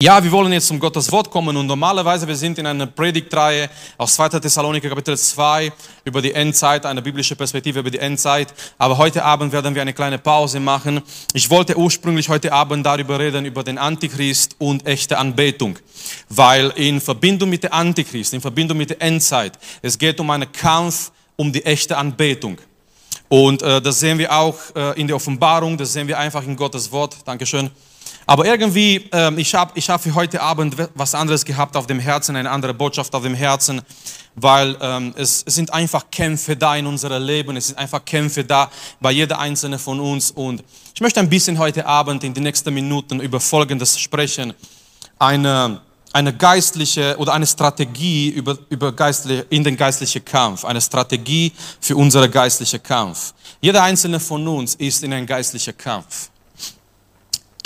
Ja, wir wollen jetzt zum Gottes Wort kommen und normalerweise wir sind in einer Predigtreihe aus 2. Thessaloniker Kapitel 2 über die Endzeit, eine biblische Perspektive über die Endzeit. Aber heute Abend werden wir eine kleine Pause machen. Ich wollte ursprünglich heute Abend darüber reden, über den Antichrist und echte Anbetung. Weil in Verbindung mit der Antichrist, in Verbindung mit der Endzeit, es geht um einen Kampf um die echte Anbetung. Und äh, das sehen wir auch äh, in der Offenbarung, das sehen wir einfach in Gottes Wort. Dankeschön. Aber irgendwie, ähm, ich habe ich hab für heute Abend was anderes gehabt auf dem Herzen, eine andere Botschaft auf dem Herzen, weil ähm, es, es sind einfach Kämpfe da in unserem Leben, es sind einfach Kämpfe da bei jeder einzelne von uns. Und ich möchte ein bisschen heute Abend in den nächsten Minuten über Folgendes sprechen. Eine, eine geistliche oder eine Strategie über, über geistliche, in den geistlichen Kampf, eine Strategie für unseren geistlichen Kampf. Jeder einzelne von uns ist in einem geistlichen Kampf.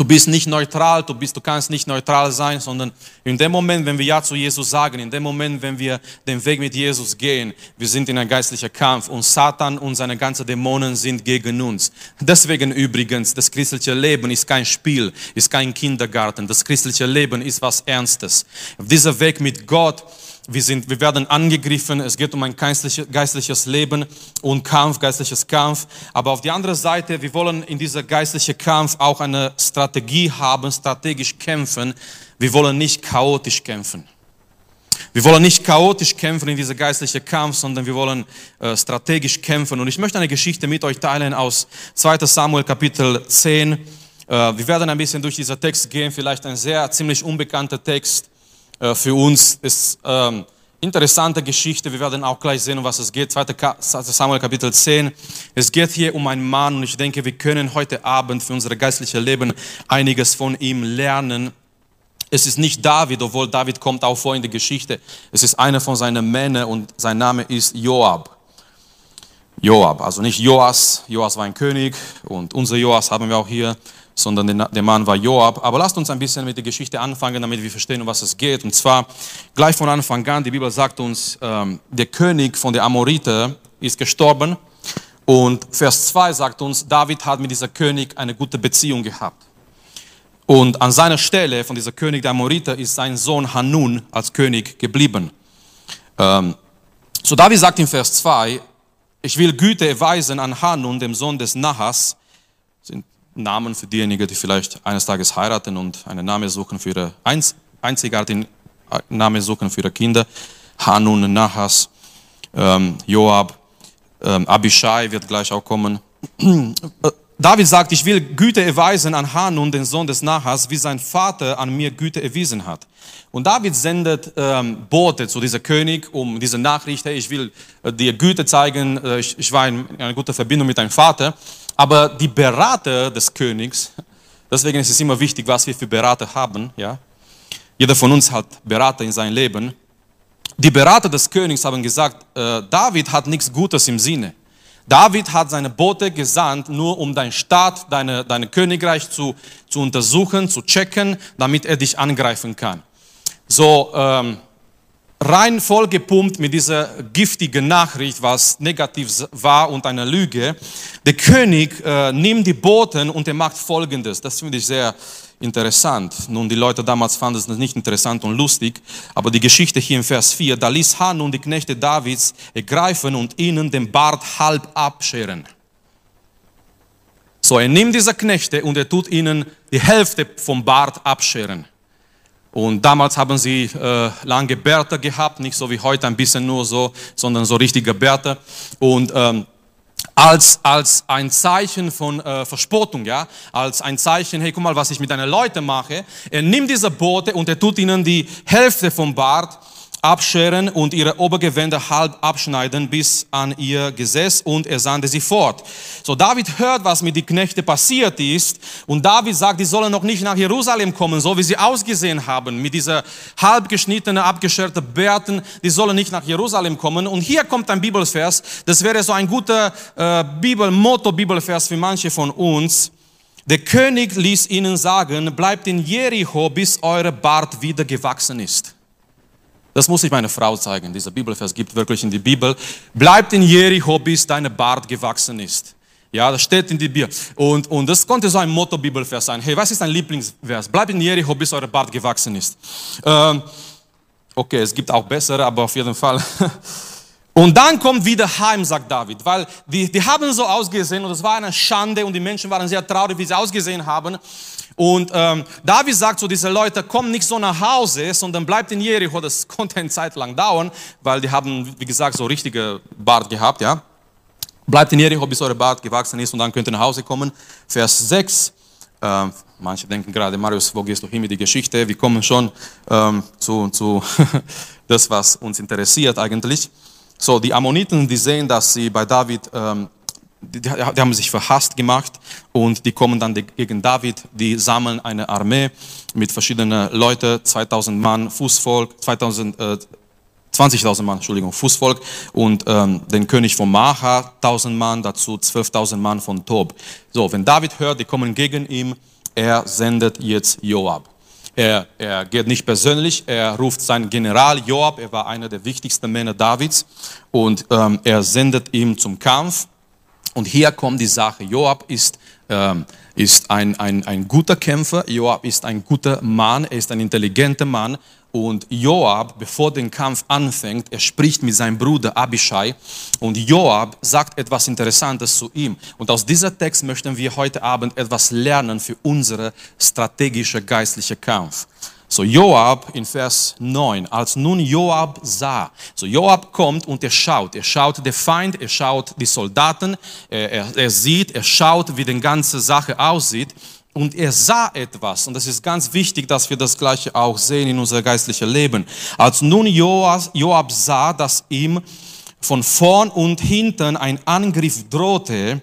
Du bist nicht neutral, du, bist, du kannst nicht neutral sein, sondern in dem Moment, wenn wir Ja zu Jesus sagen, in dem Moment, wenn wir den Weg mit Jesus gehen, wir sind in einem geistlichen Kampf und Satan und seine ganzen Dämonen sind gegen uns. Deswegen übrigens, das christliche Leben ist kein Spiel, ist kein Kindergarten. Das christliche Leben ist was Ernstes. Dieser Weg mit Gott wir, sind, wir werden angegriffen, es geht um ein geistliches, geistliches Leben und Kampf, geistliches Kampf. Aber auf die andere Seite, wir wollen in dieser geistlichen Kampf auch eine Strategie haben, strategisch kämpfen. Wir wollen nicht chaotisch kämpfen. Wir wollen nicht chaotisch kämpfen in dieser geistlichen Kampf, sondern wir wollen äh, strategisch kämpfen. Und ich möchte eine Geschichte mit euch teilen aus 2 Samuel Kapitel 10. Äh, wir werden ein bisschen durch diesen Text gehen, vielleicht ein sehr ziemlich unbekannter Text. Äh, für uns ist ähm, interessante Geschichte. Wir werden auch gleich sehen, um was es geht. 2. Samuel Kapitel 10. Es geht hier um einen Mann und ich denke, wir können heute Abend für unser geistliches Leben einiges von ihm lernen. Es ist nicht David, obwohl David kommt auch vor in der Geschichte. Es ist einer von seinen Männern und sein Name ist Joab. Joab, also nicht Joas. Joas war ein König und unser Joas haben wir auch hier sondern der Mann war Joab. Aber lasst uns ein bisschen mit der Geschichte anfangen, damit wir verstehen, um was es geht. Und zwar gleich von Anfang an, die Bibel sagt uns, ähm, der König von der Amorite ist gestorben. Und Vers 2 sagt uns, David hat mit dieser König eine gute Beziehung gehabt. Und an seiner Stelle von dieser König der Amorite ist sein Sohn Hanun als König geblieben. Ähm, so David sagt in Vers 2, ich will Güte erweisen an Hanun, dem Sohn des Nahas, sind Namen für diejenigen, die vielleicht eines Tages heiraten und einen Namen suchen für ihre Einz einzigartigen äh, Namen suchen für ihre Kinder. Hanun, Nahas, ähm, Joab, ähm, Abishai wird gleich auch kommen. David sagt, ich will Güte erweisen an Hanun, den Sohn des Nahas, wie sein Vater an mir Güte erwiesen hat. Und David sendet ähm, Bote zu dieser König, um diese Nachricht, hey, ich will äh, dir Güte zeigen, äh, ich, ich war in einer guten Verbindung mit deinem Vater. Aber die Berater des Königs, deswegen ist es immer wichtig, was wir für Berater haben, ja. Jeder von uns hat Berater in seinem Leben. Die Berater des Königs haben gesagt, äh, David hat nichts Gutes im Sinne. David hat seine Boote gesandt, nur um dein Staat, deine, dein Königreich zu, zu untersuchen, zu checken, damit er dich angreifen kann. So, ähm, rein vollgepumpt mit dieser giftigen Nachricht, was negativ war und eine Lüge. Der König äh, nimmt die Boten und er macht Folgendes. Das finde ich sehr interessant. Nun, die Leute damals fanden es nicht interessant und lustig, aber die Geschichte hier im Vers 4, da ließ Hanun die Knechte Davids ergreifen und ihnen den Bart halb abscheren. So, er nimmt diese Knechte und er tut ihnen die Hälfte vom Bart abscheren. Und damals haben sie äh, lange Bärte gehabt, nicht so wie heute ein bisschen nur so, sondern so richtige Bärte. Und ähm, als, als ein Zeichen von äh, Verspottung, ja, als ein Zeichen, hey, guck mal, was ich mit deinen Leuten mache. Er nimmt diese Boote und er tut ihnen die Hälfte vom Bart abscheren und ihre Obergewände halb abschneiden bis an ihr Gesäß und er sandte sie fort. So David hört, was mit den Knechten passiert ist und David sagt, die sollen noch nicht nach Jerusalem kommen, so wie sie ausgesehen haben, mit dieser halb geschnittenen, abgescherten Bärten, die sollen nicht nach Jerusalem kommen. Und hier kommt ein Bibelvers, das wäre so ein guter äh, Bibel, Motto-Bibelvers für manche von uns. Der König ließ ihnen sagen, bleibt in Jericho, bis eure Bart wieder gewachsen ist. Das muss ich meiner Frau zeigen. Dieser Bibelvers gibt wirklich in die Bibel. Bleibt in Jericho, bis deine Bart gewachsen ist. Ja, das steht in die Bibel. Und, und das konnte so ein Motto-Bibelvers sein. Hey, was ist dein Lieblingsvers? Bleib in Jericho, bis eure Bart gewachsen ist. Ähm, okay, es gibt auch bessere, aber auf jeden Fall. Und dann kommt wieder heim, sagt David, weil die, die haben so ausgesehen und es war eine Schande und die Menschen waren sehr traurig, wie sie ausgesehen haben. Und ähm, David sagt so, diese Leute, kommen nicht so nach Hause, sondern bleibt in Jericho. Das konnte eine Zeit lang dauern, weil die haben, wie gesagt, so richtige Bart gehabt, ja. Bleibt in Jericho, bis eure Bart gewachsen ist und dann könnt ihr nach Hause kommen. Vers 6. Äh, manche denken gerade, Marius, wo gehst du hin mit der Geschichte? Wir kommen schon ähm, zu, zu das, was uns interessiert eigentlich. So, die Ammoniten, die sehen, dass sie bei David, ähm, die, die, haben sich verhasst gemacht und die kommen dann gegen David, die sammeln eine Armee mit verschiedenen Leuten, 2000 Mann Fußvolk, 2000, äh, 20.000 Mann, Entschuldigung, Fußvolk und ähm, den König von Macha 1000 Mann, dazu 12.000 Mann von Tob. So, wenn David hört, die kommen gegen ihn, er sendet jetzt Joab. Er, er geht nicht persönlich, er ruft seinen General Joab, er war einer der wichtigsten Männer Davids und ähm, er sendet ihn zum Kampf. Und hier kommt die Sache, Joab ist, ähm, ist ein, ein, ein guter Kämpfer, Joab ist ein guter Mann, er ist ein intelligenter Mann. Und Joab, bevor der Kampf anfängt, er spricht mit seinem Bruder Abishai. Und Joab sagt etwas Interessantes zu ihm. Und aus dieser Text möchten wir heute Abend etwas lernen für unsere strategische geistliche Kampf. So Joab in Vers 9, als nun Joab sah, so Joab kommt und er schaut, er schaut der Feind, er schaut die Soldaten, er, er, er sieht, er schaut, wie die ganze Sache aussieht und er sah etwas, und das ist ganz wichtig, dass wir das Gleiche auch sehen in unser geistliches Leben. Als nun Joab sah, dass ihm von vorn und hinten ein Angriff drohte,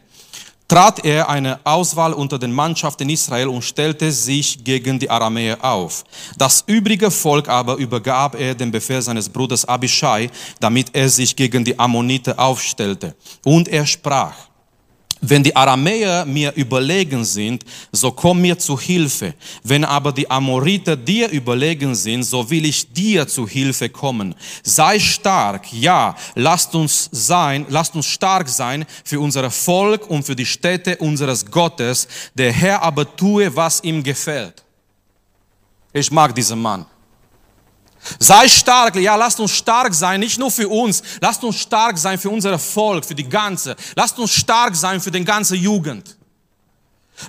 trat er eine Auswahl unter den Mannschaften Israel und stellte sich gegen die Aramäer auf. Das übrige Volk aber übergab er dem Befehl seines Bruders Abishai, damit er sich gegen die Ammonite aufstellte. Und er sprach, wenn die Aramäer mir überlegen sind, so komm mir zu Hilfe. Wenn aber die Amoriter dir überlegen sind, so will ich dir zu Hilfe kommen. Sei stark, ja, lasst uns sein, lasst uns stark sein für unser Volk und für die Städte unseres Gottes. Der Herr aber tue, was ihm gefällt. Ich mag diesen Mann. Sei stark, ja, lasst uns stark sein, nicht nur für uns, lasst uns stark sein für unser Volk, für die ganze. Lasst uns stark sein für den ganze Jugend.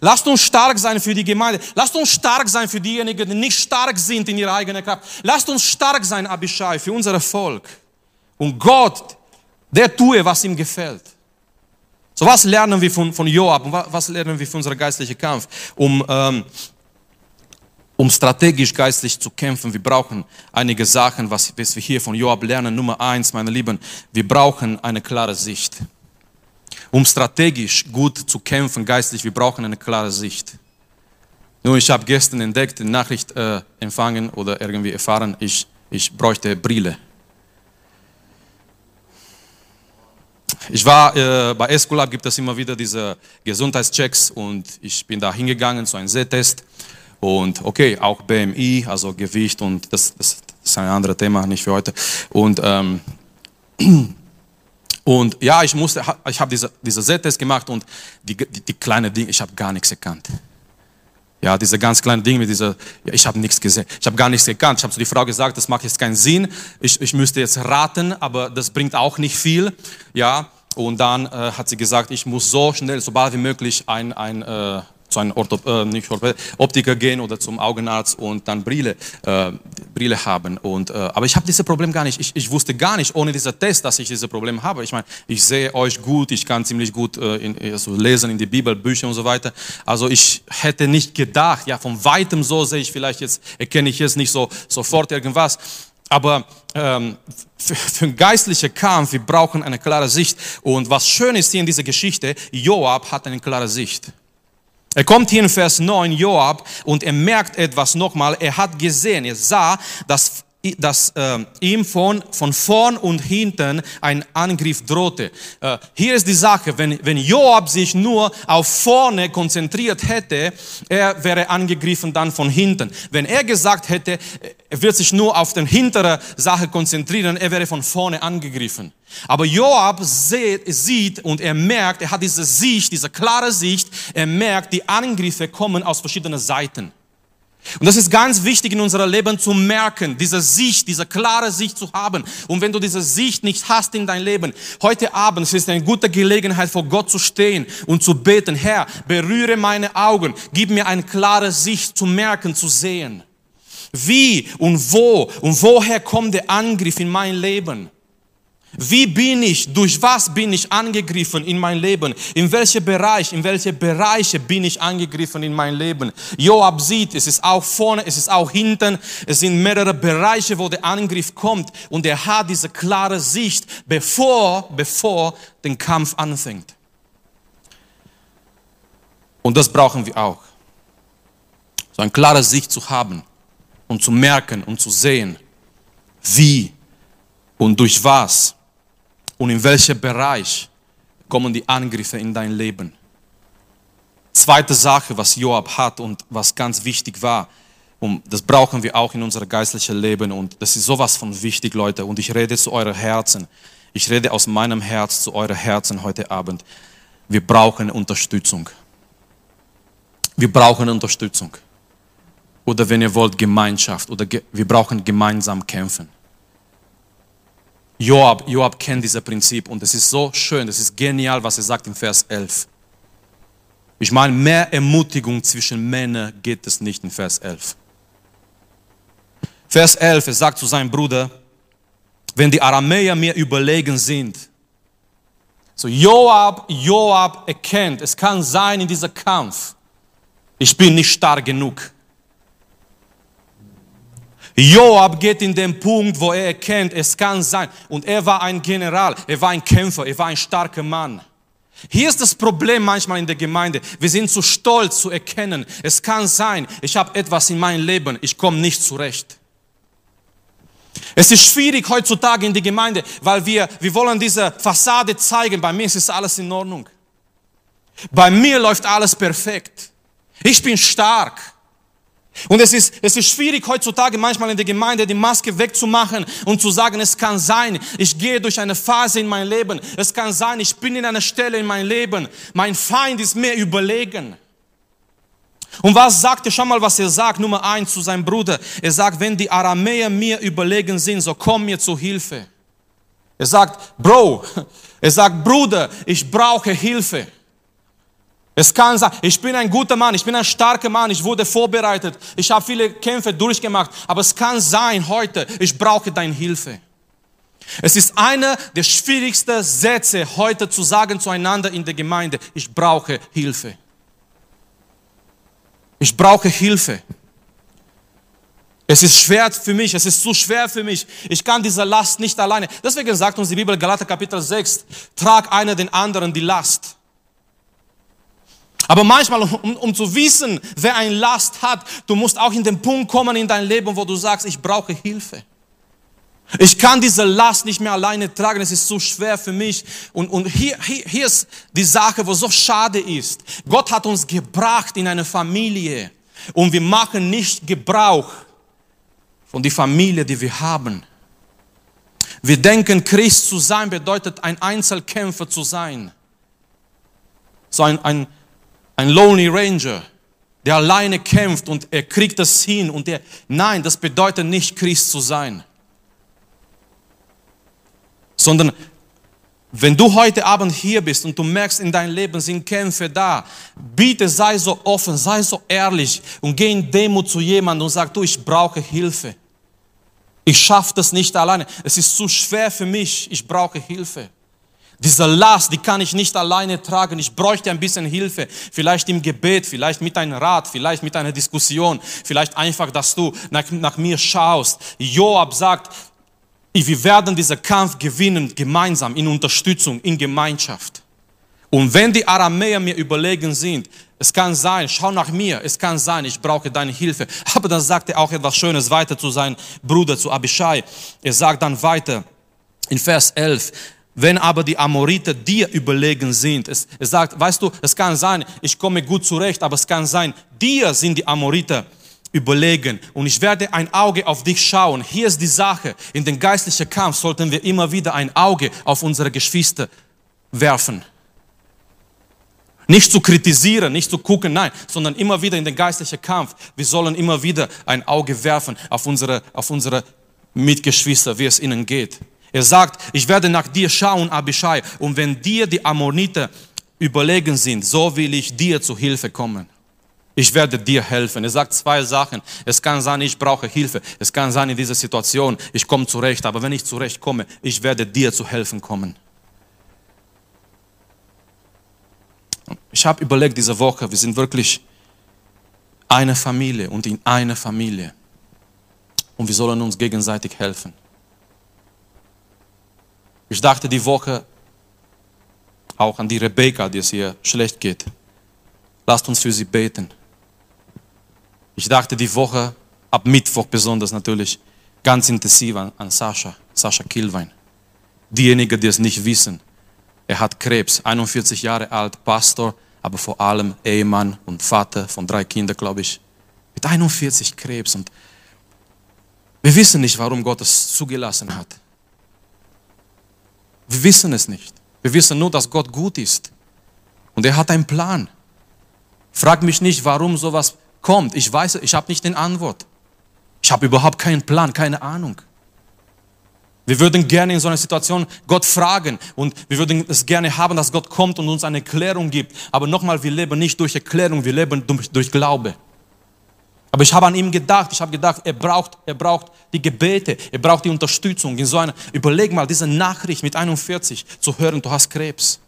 Lasst uns stark sein für die Gemeinde. Lasst uns stark sein für diejenigen, die nicht stark sind in ihrer eigenen Kraft. Lasst uns stark sein, Abishai, für unser Volk. Und Gott, der tue, was ihm gefällt. So was lernen wir von, von Joab und was lernen wir von unserem geistlichen Kampf, um ähm, um strategisch geistlich zu kämpfen, wir brauchen einige Sachen, was, was wir hier von Joab lernen. Nummer eins, meine Lieben, wir brauchen eine klare Sicht. Um strategisch gut zu kämpfen, geistlich, wir brauchen eine klare Sicht. Nur ich habe gestern entdeckt, die Nachricht äh, empfangen oder irgendwie erfahren, ich, ich bräuchte Brille. Ich war äh, bei Esculap, gibt es immer wieder diese Gesundheitschecks und ich bin da hingegangen zu einem Sehtest und okay, auch BMI, also Gewicht und das, das ist ein anderes Thema, nicht für heute. Und, ähm, und ja, ich musste, ich habe diese, diese Z-Test gemacht und die, die, die kleinen Dinge, ich habe gar nichts erkannt. Ja, diese ganz kleinen Dinge mit dieser, ja, ich habe nichts gesehen, ich habe gar nichts erkannt. Ich habe zu die Frau gesagt, das macht jetzt keinen Sinn. Ich, ich müsste jetzt raten, aber das bringt auch nicht viel. Ja, und dann äh, hat sie gesagt, ich muss so schnell, so bald wie möglich ein, ein äh, zu einem Orthop äh, nicht Orthop Optiker gehen oder zum Augenarzt und dann Brille, äh, Brille haben. Und, äh, aber ich habe dieses Problem gar nicht. Ich, ich wusste gar nicht ohne diesen Test, dass ich dieses Problem habe. Ich meine, ich sehe euch gut, ich kann ziemlich gut äh, in, also lesen in die Bibel, Bücher und so weiter. Also ich hätte nicht gedacht, ja, von weitem so sehe ich vielleicht jetzt, erkenne ich jetzt nicht so sofort irgendwas. Aber ähm, für, für einen geistlichen Kampf, wir brauchen eine klare Sicht. Und was schön ist hier in dieser Geschichte, Joab hat eine klare Sicht. Er kommt hier in Vers 9, Joab, und er merkt etwas nochmal. Er hat gesehen, er sah, dass dass äh, ihm von, von vorn und hinten ein Angriff drohte. Äh, hier ist die Sache, wenn, wenn Joab sich nur auf vorne konzentriert hätte, er wäre angegriffen dann von hinten. Wenn er gesagt hätte, er wird sich nur auf den hintere Sache konzentrieren, er wäre von vorne angegriffen. Aber Joab sieht und er merkt, er hat diese Sicht, diese klare Sicht, er merkt, die Angriffe kommen aus verschiedenen Seiten. Und das ist ganz wichtig in unserem Leben zu merken, diese Sicht, diese klare Sicht zu haben. Und wenn du diese Sicht nicht hast in dein Leben, heute Abend es ist eine gute Gelegenheit vor Gott zu stehen und zu beten, Herr, berühre meine Augen, gib mir eine klare Sicht zu merken, zu sehen. Wie und wo und woher kommt der Angriff in mein Leben? Wie bin ich, durch was bin ich angegriffen in mein Leben? In welchem Bereich, in welche Bereiche bin ich angegriffen in mein Leben? Joab sieht, es ist auch vorne, es ist auch hinten, es sind mehrere Bereiche, wo der Angriff kommt und er hat diese klare Sicht, bevor, bevor den Kampf anfängt. Und das brauchen wir auch. So eine klare Sicht zu haben und zu merken und zu sehen, wie und durch was und in welchem Bereich kommen die Angriffe in dein Leben. Zweite Sache, was Joab hat und was ganz wichtig war, und das brauchen wir auch in unserem geistlichen Leben und das ist sowas von wichtig, Leute. Und ich rede zu euren Herzen. Ich rede aus meinem Herz zu euren Herzen heute Abend. Wir brauchen Unterstützung. Wir brauchen Unterstützung. Oder wenn ihr wollt, Gemeinschaft. Oder ge wir brauchen gemeinsam kämpfen. Joab, Joab kennt dieses Prinzip und es ist so schön, es ist genial, was er sagt im Vers 11. Ich meine, mehr Ermutigung zwischen Männern geht es nicht in Vers 11. Vers 11, er sagt zu seinem Bruder, wenn die Aramäer mir überlegen sind, so Joab, Joab erkennt, es kann sein in diesem Kampf, ich bin nicht stark genug. Joab geht in den Punkt, wo er erkennt, es kann sein. Und er war ein General, er war ein Kämpfer, er war ein starker Mann. Hier ist das Problem manchmal in der Gemeinde. Wir sind zu stolz zu erkennen, es kann sein, ich habe etwas in meinem Leben, ich komme nicht zurecht. Es ist schwierig heutzutage in der Gemeinde, weil wir, wir wollen diese Fassade zeigen. Bei mir ist alles in Ordnung. Bei mir läuft alles perfekt. Ich bin stark. Und es ist, es ist schwierig heutzutage manchmal in der Gemeinde die Maske wegzumachen und zu sagen, es kann sein, ich gehe durch eine Phase in mein Leben. Es kann sein, ich bin in einer Stelle in mein Leben. Mein Feind ist mir überlegen. Und was sagt er? Schau mal, was er sagt. Nummer eins zu seinem Bruder. Er sagt, wenn die Aramäer mir überlegen sind, so komm mir zu Hilfe. Er sagt, Bro, er sagt, Bruder, ich brauche Hilfe. Es kann sein, ich bin ein guter Mann, ich bin ein starker Mann, ich wurde vorbereitet, ich habe viele Kämpfe durchgemacht, aber es kann sein heute, ich brauche deine Hilfe. Es ist einer der schwierigsten Sätze heute zu sagen zueinander in der Gemeinde, ich brauche Hilfe. Ich brauche Hilfe. Es ist schwer für mich, es ist zu schwer für mich. Ich kann diese Last nicht alleine. Deswegen sagt uns die Bibel, Galater Kapitel 6, trag einer den anderen die Last. Aber manchmal, um, um zu wissen, wer ein Last hat, du musst auch in den Punkt kommen in dein Leben, wo du sagst, ich brauche Hilfe. Ich kann diese Last nicht mehr alleine tragen, es ist zu schwer für mich. Und, und hier, hier, hier ist die Sache, wo so schade ist. Gott hat uns gebracht in eine Familie und wir machen nicht Gebrauch von der Familie, die wir haben. Wir denken, Christ zu sein bedeutet ein Einzelkämpfer zu sein. So ein, ein, ein Lonely Ranger, der alleine kämpft und er kriegt das hin und er, nein, das bedeutet nicht Christ zu sein. Sondern wenn du heute Abend hier bist und du merkst, in deinem Leben sind Kämpfe da, bitte sei so offen, sei so ehrlich und geh in Demut zu jemandem und sag, du, ich brauche Hilfe. Ich schaffe das nicht alleine. Es ist zu schwer für mich. Ich brauche Hilfe. Diese Last, die kann ich nicht alleine tragen. Ich bräuchte ein bisschen Hilfe. Vielleicht im Gebet, vielleicht mit einem Rat, vielleicht mit einer Diskussion, vielleicht einfach, dass du nach, nach mir schaust. Joab sagt, wir werden diesen Kampf gewinnen, gemeinsam, in Unterstützung, in Gemeinschaft. Und wenn die Aramäer mir überlegen sind, Es kann sein, schau nach mir, es kann sein, ich brauche deine Hilfe. Aber dann sagt er auch etwas Schönes weiter zu seinem Bruder, zu Abishai. Er sagt dann weiter in Vers 11, wenn aber die Amoriter dir überlegen sind, es, es sagt, weißt du, es kann sein, ich komme gut zurecht, aber es kann sein, dir sind die Amoriter überlegen und ich werde ein Auge auf dich schauen. Hier ist die Sache, in den geistlichen Kampf sollten wir immer wieder ein Auge auf unsere Geschwister werfen. Nicht zu kritisieren, nicht zu gucken, nein, sondern immer wieder in den geistlichen Kampf. Wir sollen immer wieder ein Auge werfen auf unsere, auf unsere Mitgeschwister, wie es ihnen geht. Er sagt, ich werde nach dir schauen, Abishai, und wenn dir die Ammoniter überlegen sind, so will ich dir zu Hilfe kommen. Ich werde dir helfen. Er sagt zwei Sachen. Es kann sein, ich brauche Hilfe. Es kann sein, in dieser Situation, ich komme zurecht. Aber wenn ich zurecht komme, ich werde dir zu helfen kommen. Ich habe überlegt diese Woche, wir sind wirklich eine Familie und in einer Familie. Und wir sollen uns gegenseitig helfen. Ich dachte die Woche auch an die Rebecca, die es ihr schlecht geht. Lasst uns für sie beten. Ich dachte die Woche, ab Mittwoch besonders natürlich, ganz intensiv an, an Sascha, Sascha Kilwein. Diejenigen, die es nicht wissen, er hat Krebs, 41 Jahre alt, Pastor, aber vor allem Ehemann und Vater von drei Kindern, glaube ich. Mit 41 Krebs. Und wir wissen nicht, warum Gott es zugelassen hat. Wir wissen es nicht. Wir wissen nur, dass Gott gut ist. Und er hat einen Plan. Frag mich nicht, warum sowas kommt. Ich weiß, ich habe nicht den Antwort. Ich habe überhaupt keinen Plan, keine Ahnung. Wir würden gerne in so einer Situation Gott fragen und wir würden es gerne haben, dass Gott kommt und uns eine Erklärung gibt. Aber nochmal, wir leben nicht durch Erklärung, wir leben durch, durch Glaube. Aber ich habe an ihm gedacht, ich habe gedacht, er braucht, er braucht die Gebete, er braucht die Unterstützung. In so einer, überleg mal, diese Nachricht mit 41 zu hören, du hast Krebs.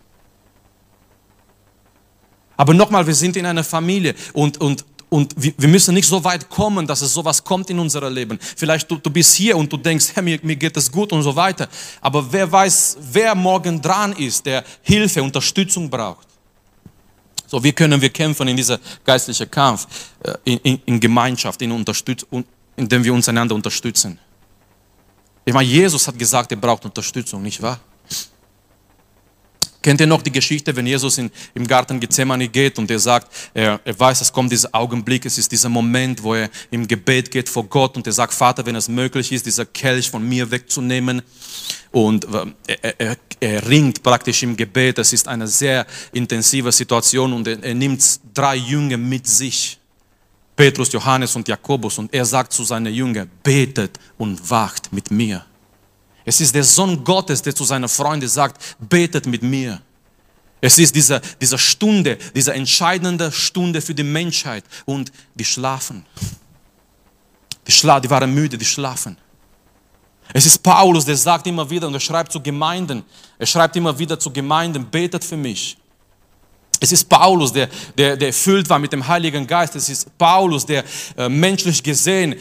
Aber nochmal, wir sind in einer Familie und, und und wir müssen nicht so weit kommen, dass es sowas kommt in unser Leben. Vielleicht du, du bist hier und du denkst, hey, mir, mir geht es gut und so weiter. Aber wer weiß, wer morgen dran ist, der Hilfe, Unterstützung braucht. So, wie können wir kämpfen in dieser geistlichen Kampf, äh, in, in, in Gemeinschaft, in Unterstützung, indem wir uns einander unterstützen. Ich meine, Jesus hat gesagt, er braucht Unterstützung, nicht wahr? Kennt ihr noch die Geschichte, wenn Jesus in, im Garten Gethsemane geht und er sagt, er, er weiß, es kommt dieser Augenblick, es ist dieser Moment, wo er im Gebet geht vor Gott und er sagt, Vater, wenn es möglich ist, dieser Kelch von mir wegzunehmen. Und äh, er, er, er ringt praktisch im Gebet. Es ist eine sehr intensive Situation und er, er nimmt drei Jünger mit sich. Petrus, Johannes und Jakobus und er sagt zu seinen Jüngern, betet und wacht mit mir. Es ist der Sohn Gottes, der zu seinen Freunden sagt, betet mit mir. Es ist diese, diese Stunde, diese entscheidende Stunde für die Menschheit und die schlafen. Die, schla die waren müde, die schlafen. Es ist Paulus, der sagt immer wieder und er schreibt zu Gemeinden, er schreibt immer wieder zu Gemeinden, betet für mich. Es ist Paulus, der, der, der erfüllt war mit dem Heiligen Geist. Es ist Paulus, der äh, menschlich gesehen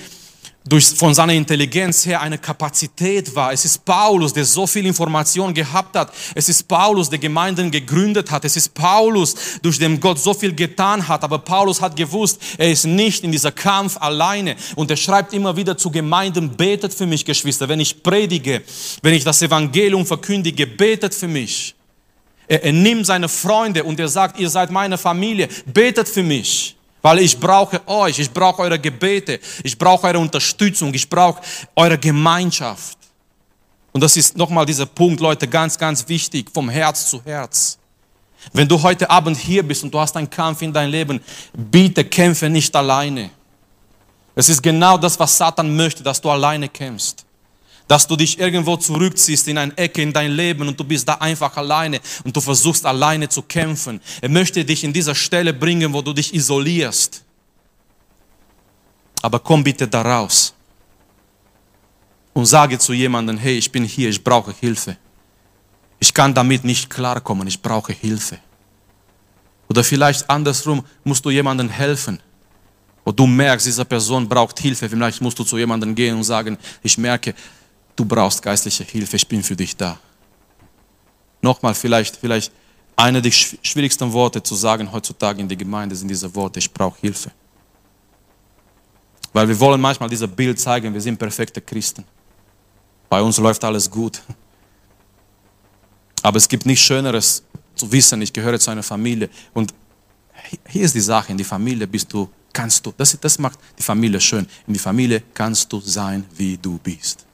durch, von seiner Intelligenz her eine Kapazität war. Es ist Paulus, der so viel Information gehabt hat. Es ist Paulus, der Gemeinden gegründet hat. Es ist Paulus, durch den Gott so viel getan hat. Aber Paulus hat gewusst, er ist nicht in dieser Kampf alleine. Und er schreibt immer wieder zu Gemeinden, betet für mich, Geschwister. Wenn ich predige, wenn ich das Evangelium verkündige, betet für mich. Er, er nimmt seine Freunde und er sagt, ihr seid meine Familie, betet für mich. Weil ich brauche euch, ich brauche eure Gebete, ich brauche eure Unterstützung, ich brauche eure Gemeinschaft. Und das ist nochmal dieser Punkt, Leute, ganz, ganz wichtig, vom Herz zu Herz. Wenn du heute Abend hier bist und du hast einen Kampf in deinem Leben, bitte kämpfe nicht alleine. Es ist genau das, was Satan möchte, dass du alleine kämpfst dass du dich irgendwo zurückziehst in eine Ecke in dein Leben und du bist da einfach alleine und du versuchst alleine zu kämpfen. Er möchte dich in dieser Stelle bringen, wo du dich isolierst. Aber komm bitte da raus und sage zu jemandem, hey, ich bin hier, ich brauche Hilfe. Ich kann damit nicht klarkommen, ich brauche Hilfe. Oder vielleicht andersrum musst du jemandem helfen. Und du merkst, diese Person braucht Hilfe. Vielleicht musst du zu jemandem gehen und sagen, ich merke, du brauchst geistliche Hilfe, ich bin für dich da. Nochmal, vielleicht, vielleicht Eine der schwierigsten Worte zu sagen heutzutage in der Gemeinde sind diese Worte, ich brauche Hilfe. Weil wir wollen manchmal dieses Bild zeigen, wir sind perfekte Christen. Bei uns läuft alles gut. Aber es gibt nichts Schöneres zu wissen, ich gehöre zu einer Familie. Und hier ist die Sache, in die Familie bist du, kannst du, das, das macht die Familie schön. In die Familie kannst du sein, wie du bist.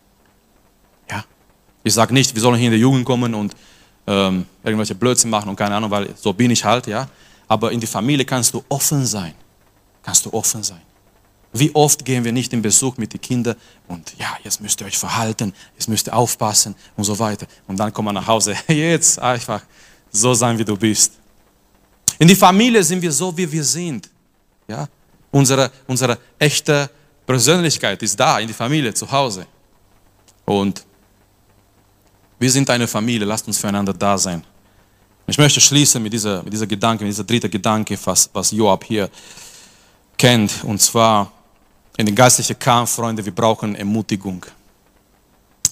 Ich sage nicht, wir sollen hier in die Jugend kommen und ähm, irgendwelche Blödsinn machen und keine Ahnung, weil so bin ich halt, ja. Aber in die Familie kannst du offen sein. Kannst du offen sein. Wie oft gehen wir nicht in Besuch mit den Kindern und ja, jetzt müsst ihr euch verhalten, jetzt müsst ihr aufpassen und so weiter. Und dann kommen wir nach Hause, jetzt einfach so sein, wie du bist. In die Familie sind wir so, wie wir sind. Ja? Unsere, unsere echte Persönlichkeit ist da, in die Familie, zu Hause. Und wir sind eine Familie, lasst uns füreinander da sein. Ich möchte schließen mit dieser, mit dieser Gedanke, mit dieser dritten Gedanke, was, was Joab hier kennt. Und zwar in den geistlichen Kampf, Freunde, wir brauchen Ermutigung.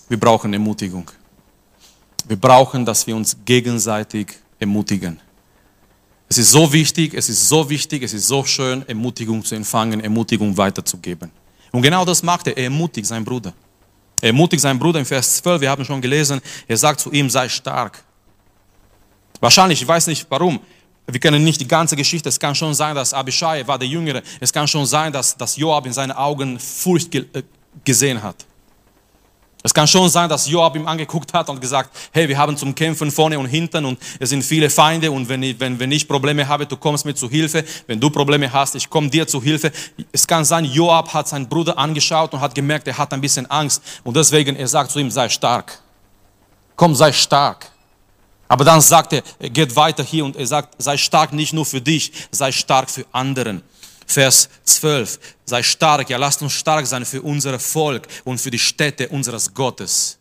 Wir brauchen Ermutigung. Wir brauchen, dass wir uns gegenseitig ermutigen. Es ist so wichtig, es ist so wichtig, es ist so schön, Ermutigung zu empfangen, Ermutigung weiterzugeben. Und genau das macht er. Er ermutigt seinen Bruder. Er ermutigt seinen Bruder im Vers 12, wir haben schon gelesen, er sagt zu ihm, sei stark. Wahrscheinlich, ich weiß nicht warum, wir kennen nicht die ganze Geschichte. Es kann schon sein, dass Abishai war der Jüngere. Es kann schon sein, dass, dass Joab in seinen Augen Furcht äh, gesehen hat. Es kann schon sein, dass Joab ihm angeguckt hat und gesagt, hey, wir haben zum Kämpfen vorne und hinten und es sind viele Feinde und wenn ich, wenn, wenn ich Probleme habe, du kommst mir zu Hilfe. Wenn du Probleme hast, ich komme dir zu Hilfe. Es kann sein, Joab hat seinen Bruder angeschaut und hat gemerkt, er hat ein bisschen Angst und deswegen, er sagt zu ihm, sei stark. Komm, sei stark. Aber dann sagt er, er geht weiter hier und er sagt, sei stark nicht nur für dich, sei stark für anderen. Vers 12, sei stark, ja lasst uns stark sein für unser Volk und für die Städte unseres Gottes.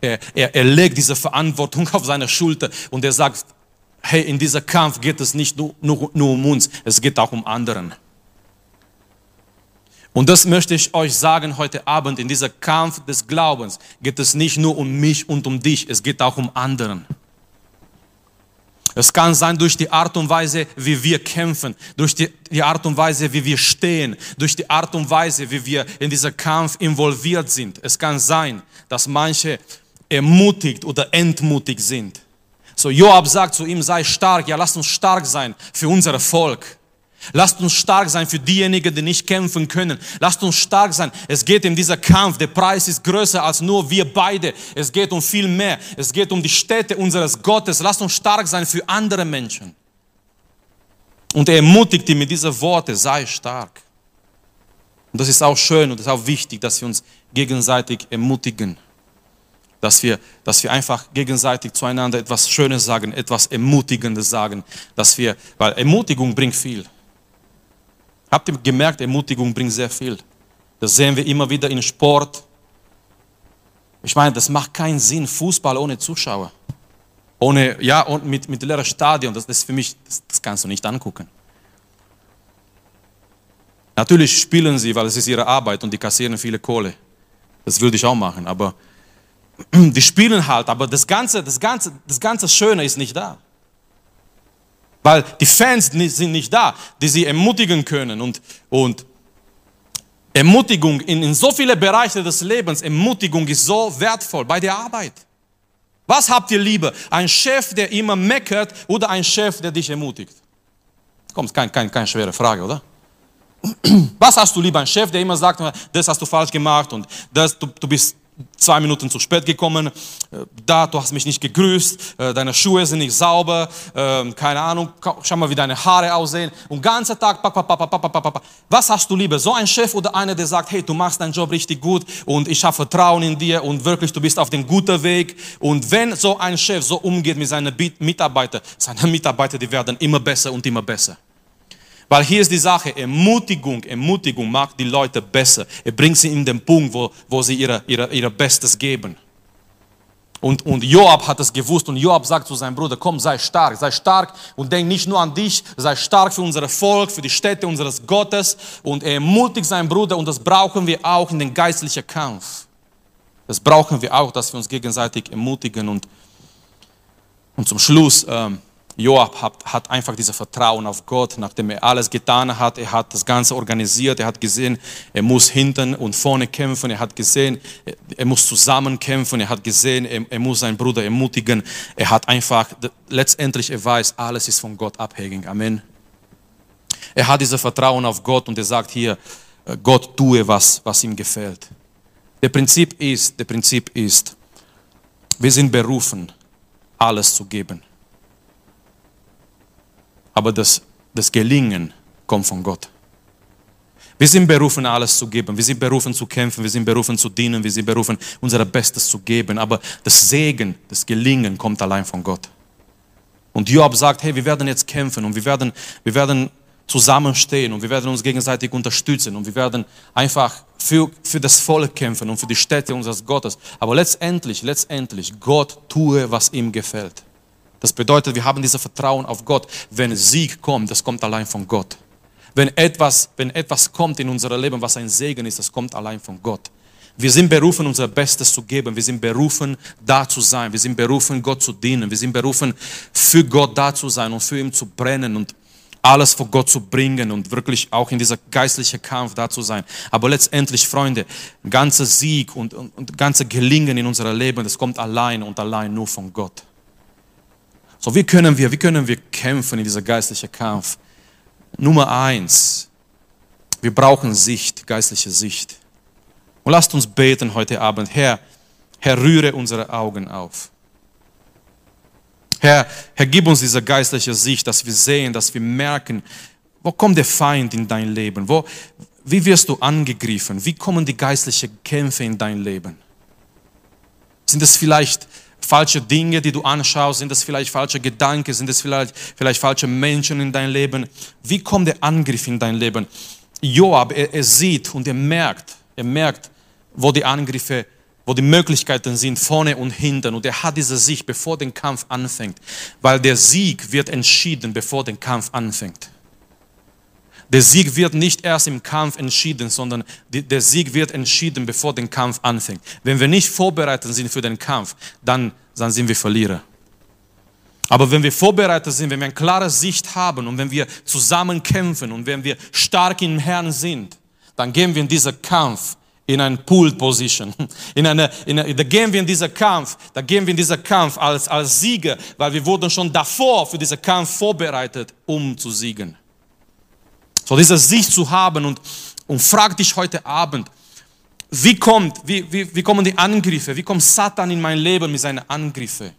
Er, er, er legt diese Verantwortung auf seine Schulter und er sagt, hey, in dieser Kampf geht es nicht nur, nur, nur um uns, es geht auch um anderen. Und das möchte ich euch sagen heute Abend, in dieser Kampf des Glaubens geht es nicht nur um mich und um dich, es geht auch um anderen. Es kann sein durch die Art und Weise, wie wir kämpfen, durch die, die, Art und Weise, wie wir stehen, durch die Art und Weise, wie wir in dieser Kampf involviert sind. Es kann sein, dass manche ermutigt oder entmutigt sind. So Joab sagt zu ihm, sei stark, ja lass uns stark sein für unser Volk. Lasst uns stark sein für diejenigen, die nicht kämpfen können. Lasst uns stark sein. Es geht in dieser Kampf. Der Preis ist größer als nur wir beide. Es geht um viel mehr. Es geht um die Städte unseres Gottes. Lasst uns stark sein für andere Menschen. Und er ermutigt ihn mit diesen Worten, sei stark. Und das ist auch schön und das ist auch wichtig, dass wir uns gegenseitig ermutigen. Dass wir, dass wir einfach gegenseitig zueinander etwas Schönes sagen, etwas Ermutigendes sagen. Dass wir, weil Ermutigung bringt viel. Habt ihr gemerkt, Ermutigung bringt sehr viel. Das sehen wir immer wieder in Sport. Ich meine, das macht keinen Sinn, Fußball ohne Zuschauer. Ohne, ja, und mit, mit leerem Stadion, das, ist für mich, das, das kannst du nicht angucken. Natürlich spielen sie, weil es ist ihre Arbeit und die kassieren viele Kohle. Das würde ich auch machen, aber die spielen halt, aber das ganze, das ganze, das ganze Schöne ist nicht da. Weil die Fans sind nicht da, die sie ermutigen können. Und, und Ermutigung in, in so viele Bereiche des Lebens, Ermutigung ist so wertvoll bei der Arbeit. Was habt ihr lieber? Ein Chef, der immer meckert oder ein Chef, der dich ermutigt? Komm, ist keine, keine, keine schwere Frage, oder? Was hast du lieber? Ein Chef, der immer sagt, das hast du falsch gemacht und das, du, du bist zwei Minuten zu spät gekommen, äh, da, du hast mich nicht gegrüßt, äh, deine Schuhe sind nicht sauber, ähm, keine Ahnung, schau mal, wie deine Haare aussehen. Und ganzer Tag, was hast du lieber, so ein Chef oder einer, der sagt, hey, du machst deinen Job richtig gut und ich habe Vertrauen in dir und wirklich, du bist auf dem guten Weg? Und wenn so ein Chef so umgeht mit seinen Mitarbeitern, seine Mitarbeiter, die werden immer besser und immer besser. Weil hier ist die Sache, Ermutigung, Ermutigung macht die Leute besser. Er bringt sie in den Punkt, wo, wo sie ihre, ihre, ihre Bestes geben. Und, und Joab hat es gewusst und Joab sagt zu seinem Bruder, komm, sei stark, sei stark und denk nicht nur an dich, sei stark für unser Volk, für die Städte unseres Gottes. Und er ermutigt seinen Bruder und das brauchen wir auch in den geistlichen Kampf. Das brauchen wir auch, dass wir uns gegenseitig ermutigen. Und, und zum Schluss, ähm, Joab hat, hat einfach dieses Vertrauen auf Gott, nachdem er alles getan hat. Er hat das Ganze organisiert. Er hat gesehen, er muss hinten und vorne kämpfen. Er hat gesehen, er muss zusammen kämpfen. Er hat gesehen, er, er muss seinen Bruder ermutigen. Er hat einfach, letztendlich, er weiß, alles ist von Gott abhängig. Amen. Er hat dieses Vertrauen auf Gott und er sagt hier, Gott tue was, was ihm gefällt. Der Prinzip ist, der Prinzip ist, wir sind berufen, alles zu geben. Aber das, das Gelingen kommt von Gott. Wir sind berufen, alles zu geben. Wir sind berufen zu kämpfen. Wir sind berufen zu dienen. Wir sind berufen, unser Bestes zu geben. Aber das Segen, das Gelingen kommt allein von Gott. Und Joab sagt, hey, wir werden jetzt kämpfen und wir werden, wir werden zusammenstehen und wir werden uns gegenseitig unterstützen und wir werden einfach für, für das Volk kämpfen und für die Städte unseres Gottes. Aber letztendlich, letztendlich, Gott tue, was ihm gefällt. Das bedeutet, wir haben dieses Vertrauen auf Gott. Wenn Sieg kommt, das kommt allein von Gott. Wenn etwas, wenn etwas kommt in unser Leben, was ein Segen ist, das kommt allein von Gott. Wir sind berufen, unser Bestes zu geben. Wir sind berufen, da zu sein. Wir sind berufen, Gott zu dienen. Wir sind berufen, für Gott da zu sein und für ihn zu brennen und alles vor Gott zu bringen und wirklich auch in dieser geistlichen Kampf da zu sein. Aber letztendlich, Freunde, ganzer Sieg und, und, und ganze Gelingen in unserem Leben, das kommt allein und allein nur von Gott. So, wie können wir, wie können wir kämpfen in dieser geistlichen Kampf? Nummer eins, wir brauchen Sicht, geistliche Sicht. Und lasst uns beten heute Abend, Herr, Herr, rühre unsere Augen auf. Herr, Herr, gib uns diese geistliche Sicht, dass wir sehen, dass wir merken, wo kommt der Feind in dein Leben? Wo, wie wirst du angegriffen? Wie kommen die geistlichen Kämpfe in dein Leben? Sind es vielleicht falsche Dinge, die du anschaust? Sind es vielleicht falsche Gedanken? Sind es vielleicht, vielleicht falsche Menschen in dein Leben? Wie kommt der Angriff in dein Leben? Joab, er, er sieht und er merkt, er merkt, wo die Angriffe wo die Möglichkeiten sind, vorne und hinten. Und er hat diese Sicht, bevor der Kampf anfängt. Weil der Sieg wird entschieden, bevor der Kampf anfängt. Der Sieg wird nicht erst im Kampf entschieden, sondern der Sieg wird entschieden, bevor der Kampf anfängt. Wenn wir nicht vorbereitet sind für den Kampf, dann, dann sind wir Verlierer. Aber wenn wir vorbereitet sind, wenn wir eine klare Sicht haben und wenn wir zusammen kämpfen und wenn wir stark im Herrn sind, dann gehen wir in diesen Kampf in eine Pool Position. In eine, in eine, da gehen wir in dieser Kampf, da gehen wir in dieser Kampf als, als Sieger, weil wir wurden schon davor für diesen Kampf vorbereitet, um zu siegen. So diese Sicht zu haben und, und frag dich heute Abend, wie kommt, wie, wie, wie kommen die Angriffe, wie kommt Satan in mein Leben mit seinen Angriffen?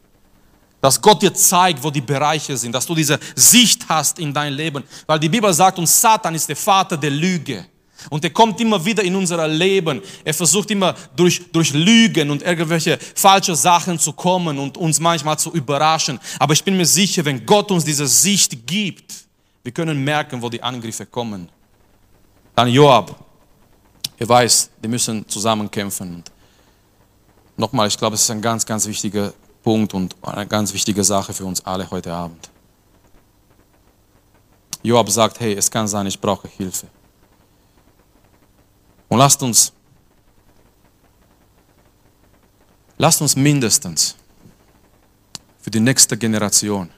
Dass Gott dir zeigt, wo die Bereiche sind, dass du diese Sicht hast in dein Leben. Weil die Bibel sagt uns, Satan ist der Vater der Lüge. Und er kommt immer wieder in unser Leben. Er versucht immer durch, durch Lügen und irgendwelche falsche Sachen zu kommen und uns manchmal zu überraschen. Aber ich bin mir sicher, wenn Gott uns diese Sicht gibt, wir können merken, wo die Angriffe kommen. Dann Joab, er weiß, die müssen zusammen kämpfen. Und nochmal, ich glaube, es ist ein ganz, ganz wichtiger Punkt und eine ganz wichtige Sache für uns alle heute Abend. Joab sagt, hey, es kann sein, ich brauche Hilfe. Und lasst uns, lasst uns mindestens für die nächste Generation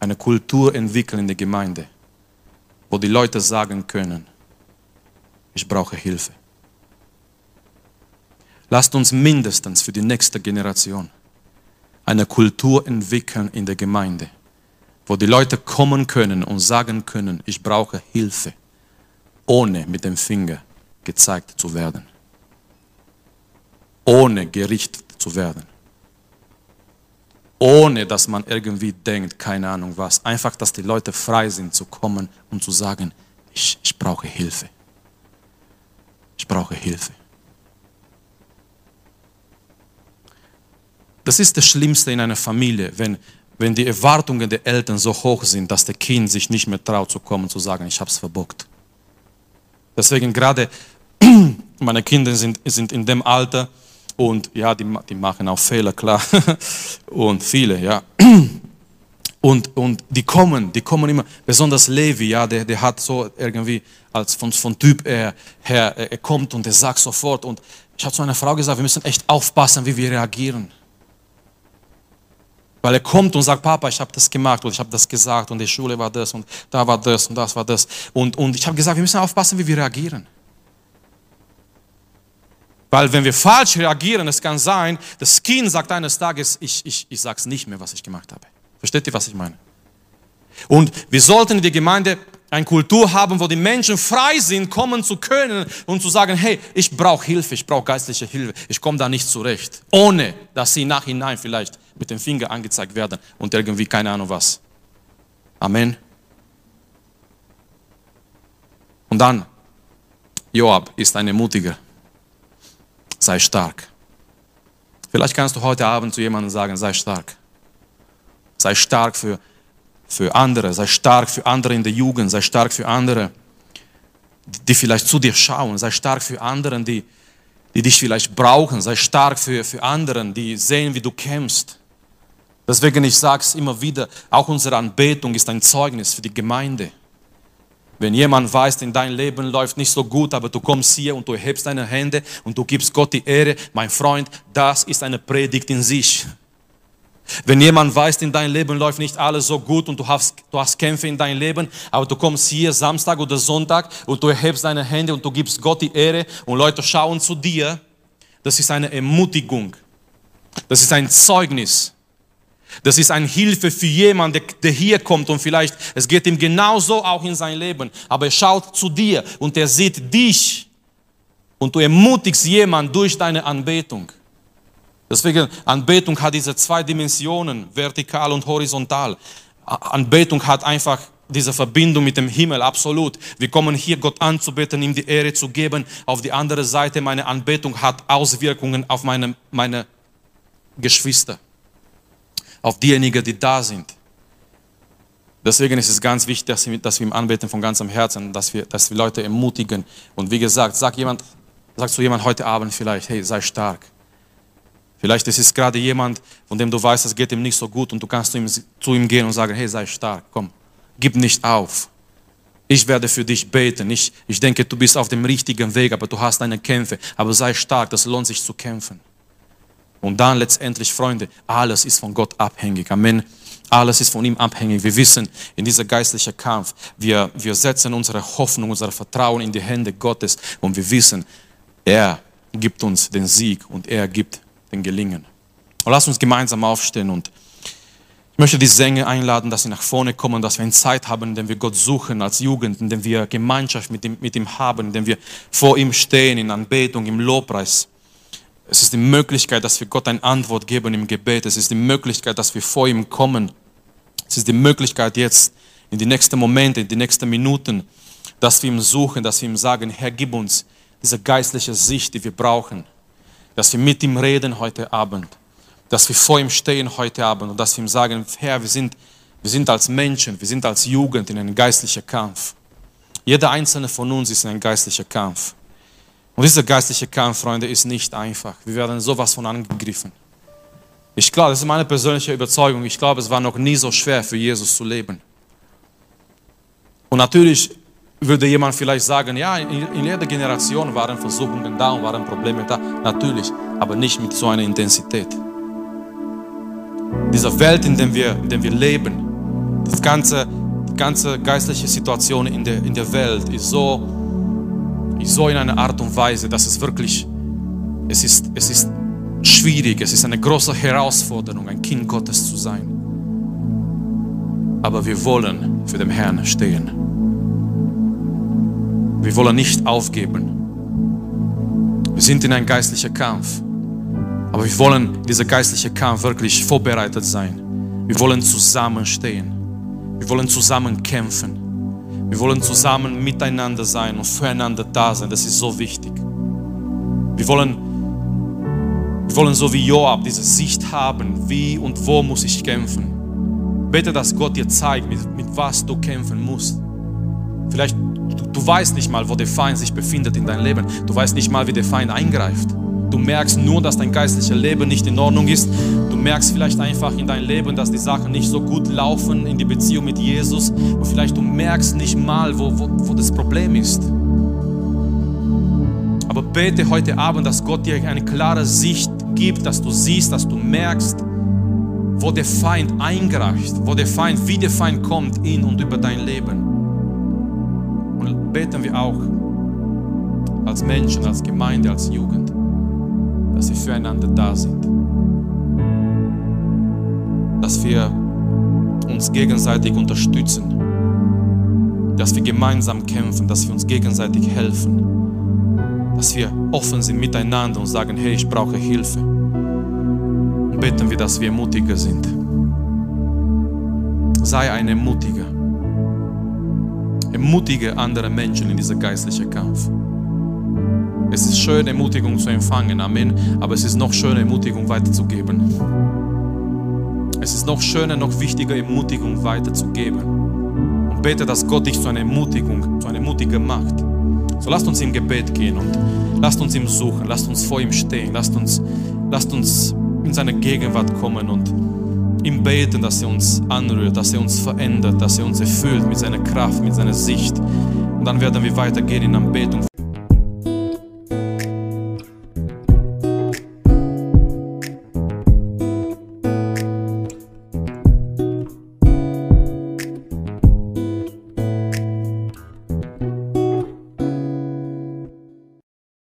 eine Kultur entwickeln in der Gemeinde, wo die Leute sagen können, ich brauche Hilfe. Lasst uns mindestens für die nächste Generation eine Kultur entwickeln in der Gemeinde, wo die Leute kommen können und sagen können, ich brauche Hilfe ohne mit dem Finger gezeigt zu werden, ohne gerichtet zu werden, ohne dass man irgendwie denkt, keine Ahnung was, einfach, dass die Leute frei sind zu kommen und zu sagen, ich, ich brauche Hilfe. Ich brauche Hilfe. Das ist das Schlimmste in einer Familie, wenn, wenn die Erwartungen der Eltern so hoch sind, dass der Kind sich nicht mehr traut zu kommen, zu sagen, ich habe es verbockt. Deswegen gerade meine Kinder sind, sind in dem Alter und ja, die, die machen auch Fehler, klar. und viele, ja. Und, und die kommen, die kommen immer, besonders Levi, ja, der, der hat so irgendwie als von, von Typ her, her, er kommt und er sagt sofort. Und ich habe zu einer Frau gesagt, wir müssen echt aufpassen, wie wir reagieren. Weil er kommt und sagt, Papa, ich habe das gemacht und ich habe das gesagt und die Schule war das und da war das und das war das. Und, und ich habe gesagt, wir müssen aufpassen, wie wir reagieren. Weil wenn wir falsch reagieren, es kann sein, das Kind sagt eines Tages, ich, ich, ich sage es nicht mehr, was ich gemacht habe. Versteht ihr, was ich meine? Und wir sollten in der Gemeinde eine Kultur haben, wo die Menschen frei sind, kommen zu können und zu sagen, hey, ich brauche Hilfe, ich brauche geistliche Hilfe, ich komme da nicht zurecht, ohne dass sie nachhinein vielleicht mit dem Finger angezeigt werden und irgendwie keine Ahnung was. Amen. Und dann, Joab ist ein Ermutiger sei stark. Vielleicht kannst du heute Abend zu jemandem sagen, sei stark. Sei stark für, für andere, sei stark für andere in der Jugend, sei stark für andere, die vielleicht zu dir schauen, sei stark für andere, die, die dich vielleicht brauchen, sei stark für, für andere, die sehen, wie du kämpfst. Deswegen, ich sage es immer wieder, auch unsere Anbetung ist ein Zeugnis für die Gemeinde. Wenn jemand weiß, in dein Leben läuft nicht so gut, aber du kommst hier und du erhebst deine Hände und du gibst Gott die Ehre, mein Freund, das ist eine Predigt in sich. Wenn jemand weiß, in dein Leben läuft nicht alles so gut und du hast, du hast Kämpfe in deinem Leben, aber du kommst hier Samstag oder Sonntag und du erhebst deine Hände und du gibst Gott die Ehre und Leute schauen zu dir, das ist eine Ermutigung. Das ist ein Zeugnis. Das ist eine Hilfe für jemanden, der hier kommt und vielleicht, es geht ihm genauso auch in sein Leben, aber er schaut zu dir und er sieht dich und du ermutigst jemanden durch deine Anbetung. Deswegen, Anbetung hat diese zwei Dimensionen, vertikal und horizontal. Anbetung hat einfach diese Verbindung mit dem Himmel, absolut. Wir kommen hier Gott anzubeten, ihm die Ehre zu geben. Auf die andere Seite, meine Anbetung hat Auswirkungen auf meine, meine Geschwister auf diejenigen, die da sind. Deswegen ist es ganz wichtig, dass wir, ihm anbeten von ganzem Herzen, dass wir, dass wir Leute ermutigen. Und wie gesagt, sag jemand, sag zu jemand heute Abend vielleicht, hey, sei stark. Vielleicht ist es gerade jemand, von dem du weißt, es geht ihm nicht so gut und du kannst zu ihm, zu ihm gehen und sagen, hey, sei stark, komm, gib nicht auf. Ich werde für dich beten. Ich, ich denke, du bist auf dem richtigen Weg, aber du hast deine Kämpfe. Aber sei stark, das lohnt sich zu kämpfen. Und dann letztendlich, Freunde, alles ist von Gott abhängig. Amen. Alles ist von ihm abhängig. Wir wissen, in dieser geistlichen Kampf, wir, wir setzen unsere Hoffnung, unser Vertrauen in die Hände Gottes und wir wissen, er gibt uns den Sieg und er gibt den Gelingen. Und lass uns gemeinsam aufstehen und ich möchte die Sänger einladen, dass sie nach vorne kommen, dass wir eine Zeit haben, in der wir Gott suchen als Jugend, in der wir Gemeinschaft mit ihm, mit ihm haben, in der wir vor ihm stehen, in Anbetung, im Lobpreis. Es ist die Möglichkeit, dass wir Gott eine Antwort geben im Gebet. Es ist die Möglichkeit, dass wir vor ihm kommen. Es ist die Möglichkeit jetzt in die nächsten Momente, in die nächsten Minuten, dass wir ihm suchen, dass wir ihm sagen, Herr, gib uns diese geistliche Sicht, die wir brauchen. Dass wir mit ihm reden heute Abend. Dass wir vor ihm stehen heute Abend und dass wir ihm sagen, Herr, wir sind, wir sind als Menschen, wir sind als Jugend in einem geistlichen Kampf. Jeder einzelne von uns ist in einem geistlichen Kampf. Und dieser geistliche Kampf, Freunde, ist nicht einfach. Wir werden sowas von angegriffen. Ich glaube, das ist meine persönliche Überzeugung. Ich glaube, es war noch nie so schwer für Jesus zu leben. Und natürlich würde jemand vielleicht sagen, ja, in, jeder Generation waren Versuchungen da und waren Probleme da. Natürlich, aber nicht mit so einer Intensität. Diese Welt, in der wir, in der wir leben, das ganze, die ganze geistliche Situation in der, in der Welt ist so so in einer Art und Weise, dass es wirklich, es ist, es ist schwierig, es ist eine große Herausforderung, ein Kind Gottes zu sein. Aber wir wollen für den Herrn stehen. Wir wollen nicht aufgeben. Wir sind in einem geistlichen Kampf. Aber wir wollen dieser geistliche Kampf wirklich vorbereitet sein. Wir wollen zusammenstehen. Wir wollen zusammen kämpfen. Wir wollen zusammen miteinander sein und füreinander da sein. Das ist so wichtig. Wir wollen, wir wollen so wie Joab diese Sicht haben, wie und wo muss ich kämpfen. Bete, dass Gott dir zeigt, mit, mit was du kämpfen musst. Vielleicht, du, du weißt nicht mal, wo der Feind sich befindet in deinem Leben. Du weißt nicht mal, wie der Feind eingreift. Du merkst nur, dass dein geistliches Leben nicht in Ordnung ist. Merkst vielleicht einfach in deinem Leben, dass die Sachen nicht so gut laufen in die Beziehung mit Jesus. Und vielleicht du merkst nicht mal, wo, wo, wo das Problem ist. Aber bete heute Abend, dass Gott dir eine klare Sicht gibt, dass du siehst, dass du merkst, wo der Feind eingreift, wo der Feind, wie der Feind kommt in und über dein Leben. Und beten wir auch als Menschen, als Gemeinde, als Jugend, dass wir füreinander da sind. Dass wir uns gegenseitig unterstützen. Dass wir gemeinsam kämpfen, dass wir uns gegenseitig helfen. Dass wir offen sind miteinander und sagen, hey, ich brauche Hilfe. Und beten wir, dass wir mutiger sind. Sei ein Ermutiger. Ermutige andere Menschen in dieser geistlichen Kampf. Es ist schön, Ermutigung zu empfangen, Amen, aber es ist noch schöner, Ermutigung weiterzugeben. Es ist noch schöner, noch wichtiger, Ermutigung weiterzugeben. Und bete, dass Gott dich zu einer Ermutigung, zu einer Mutiger macht. So lasst uns im Gebet gehen und lasst uns ihm suchen, lasst uns vor ihm stehen, lasst uns, lasst uns in seine Gegenwart kommen und ihm beten, dass er uns anrührt, dass er uns verändert, dass er uns erfüllt mit seiner Kraft, mit seiner Sicht. Und dann werden wir weitergehen in Anbetung.